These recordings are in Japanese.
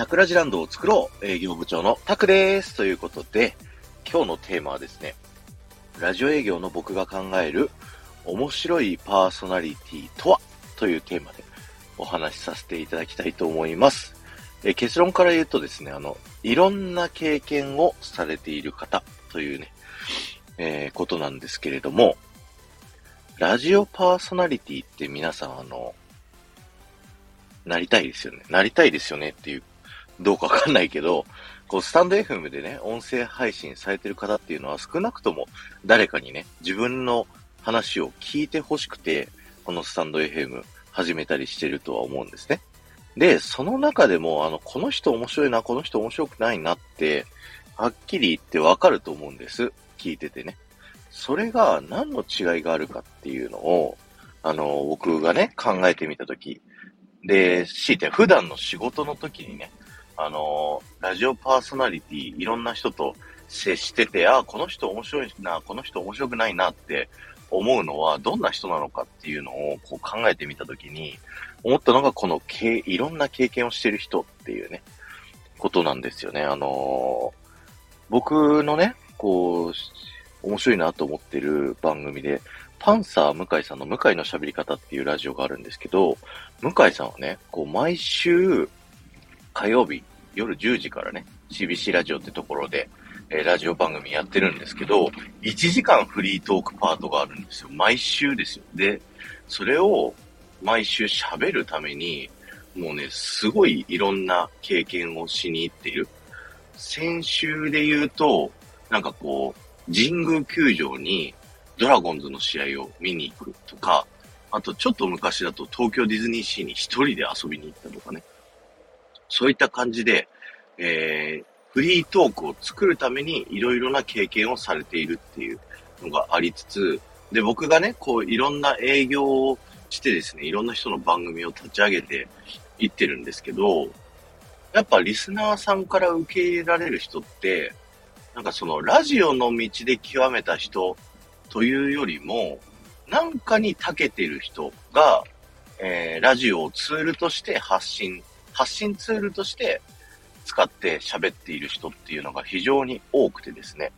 タクラジランドを作ろう営業部長のタクです。ということで、今日のテーマはですね、ラジオ営業の僕が考える面白いパーソナリティとはというテーマでお話しさせていただきたいと思います。え結論から言うとですね、あの、いろんな経験をされている方というね、えー、ことなんですけれども、ラジオパーソナリティって皆さんあの、なりたいですよね。なりたいですよねっていう、どうかわかんないけど、こう、スタンド FM でね、音声配信されてる方っていうのは少なくとも誰かにね、自分の話を聞いて欲しくて、このスタンド FM 始めたりしてるとは思うんですね。で、その中でも、あの、この人面白いな、この人面白くないなって、はっきり言ってわかると思うんです。聞いててね。それが何の違いがあるかっていうのを、あの、僕がね、考えてみたとき、で、強いて普段の仕事の時にね、あの、ラジオパーソナリティ、いろんな人と接してて、あ、この人面白いな、この人面白くないなって思うのはどんな人なのかっていうのをこう考えてみたときに、思ったのがこのけいろんな経験をしてる人っていうね、ことなんですよね。あの、僕のね、こう、面白いなと思ってる番組で、パンサー向井さんの向井の喋り方っていうラジオがあるんですけど、向井さんはね、こう毎週火曜日夜10時からね、CBC ラジオってところで、えー、ラジオ番組やってるんですけど、1時間フリートークパートがあるんですよ。毎週ですよ。で、それを毎週喋るために、もうね、すごいいろんな経験をしに行っている。先週で言うと、なんかこう、神宮球場にドラゴンズの試合を見に行くとか、あとちょっと昔だと東京ディズニーシーに一人で遊びに行ったとかね。そういった感じで、えー、フリートークを作るためにいろいろな経験をされているっていうのがありつつ、で、僕がね、こういろんな営業をしてですね、いろんな人の番組を立ち上げていってるんですけど、やっぱリスナーさんから受け入れられる人って、なんかそのラジオの道で極めた人というよりも、なんかに長けてる人が、えー、ラジオをツールとして発信、発信ツールとして使って喋っている人っていうのが非常に多くてですね、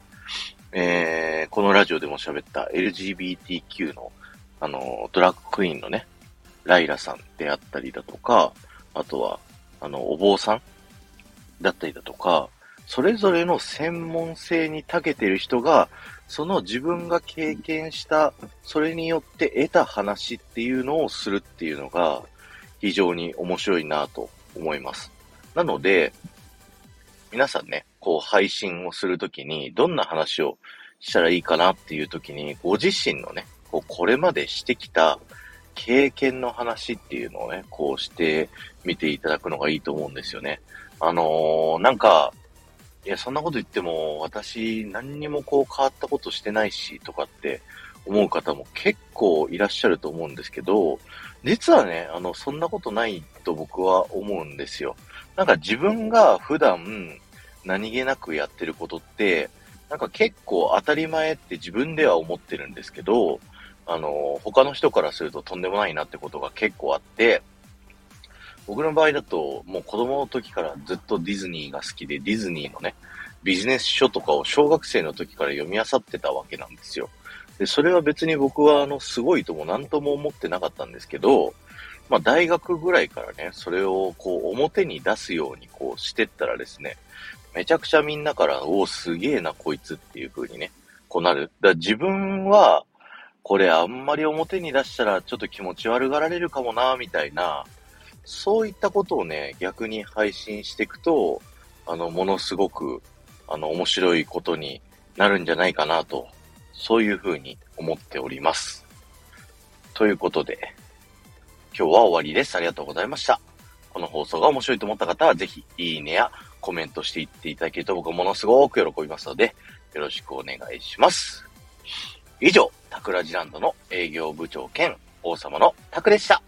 えー、このラジオでも喋った LGBTQ の、あの、ドラッグクイーンのね、ライラさんであったりだとか、あとは、あの、お坊さんだったりだとか、それぞれの専門性に長けてる人が、その自分が経験した、それによって得た話っていうのをするっていうのが、非常に面白いなと思います。なので、皆さんね、こう配信をするときに、どんな話をしたらいいかなっていうときに、ご自身のね、こうこれまでしてきた経験の話っていうのをね、こうしてみていただくのがいいと思うんですよね。あのー、なんか、いや、そんなこと言っても、私、何にもこう変わったことしてないし、とかって思う方も結構いらっしゃると思うんですけど、実はね、あの、そんなことないと僕は思うんですよ。なんか自分が普段何気なくやってることって、なんか結構当たり前って自分では思ってるんですけど、あの、他の人からするととんでもないなってことが結構あって、僕の場合だと、もう子供の時からずっとディズニーが好きで、ディズニーのね、ビジネス書とかを小学生の時から読み漁ってたわけなんですよ。で、それは別に僕はあの、すごいとも何とも思ってなかったんですけど、まあ大学ぐらいからね、それをこう表に出すようにこうしてったらですね、めちゃくちゃみんなから、おお、すげえな、こいつっていう風にね、こうなる。だ自分は、これあんまり表に出したらちょっと気持ち悪がられるかもな、みたいな、そういったことをね、逆に配信していくと、あの、ものすごく、あの、面白いことになるんじゃないかなと、そういうふうに思っております。ということで、今日は終わりです。ありがとうございました。この放送が面白いと思った方は、ぜひ、いいねやコメントしていっていただけると僕はものすごく喜びますので、よろしくお願いします。以上、タクラジランドの営業部長兼王様のタクでした。